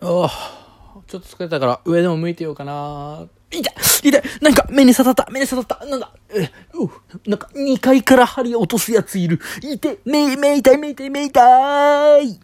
あ、ちょっと疲れたから上でも向いてようかな。痛い痛いなんか目に刺さった目に刺さったなんだ、うなんか2階から針落とすやついる痛。い目、目痛い目痛い目痛い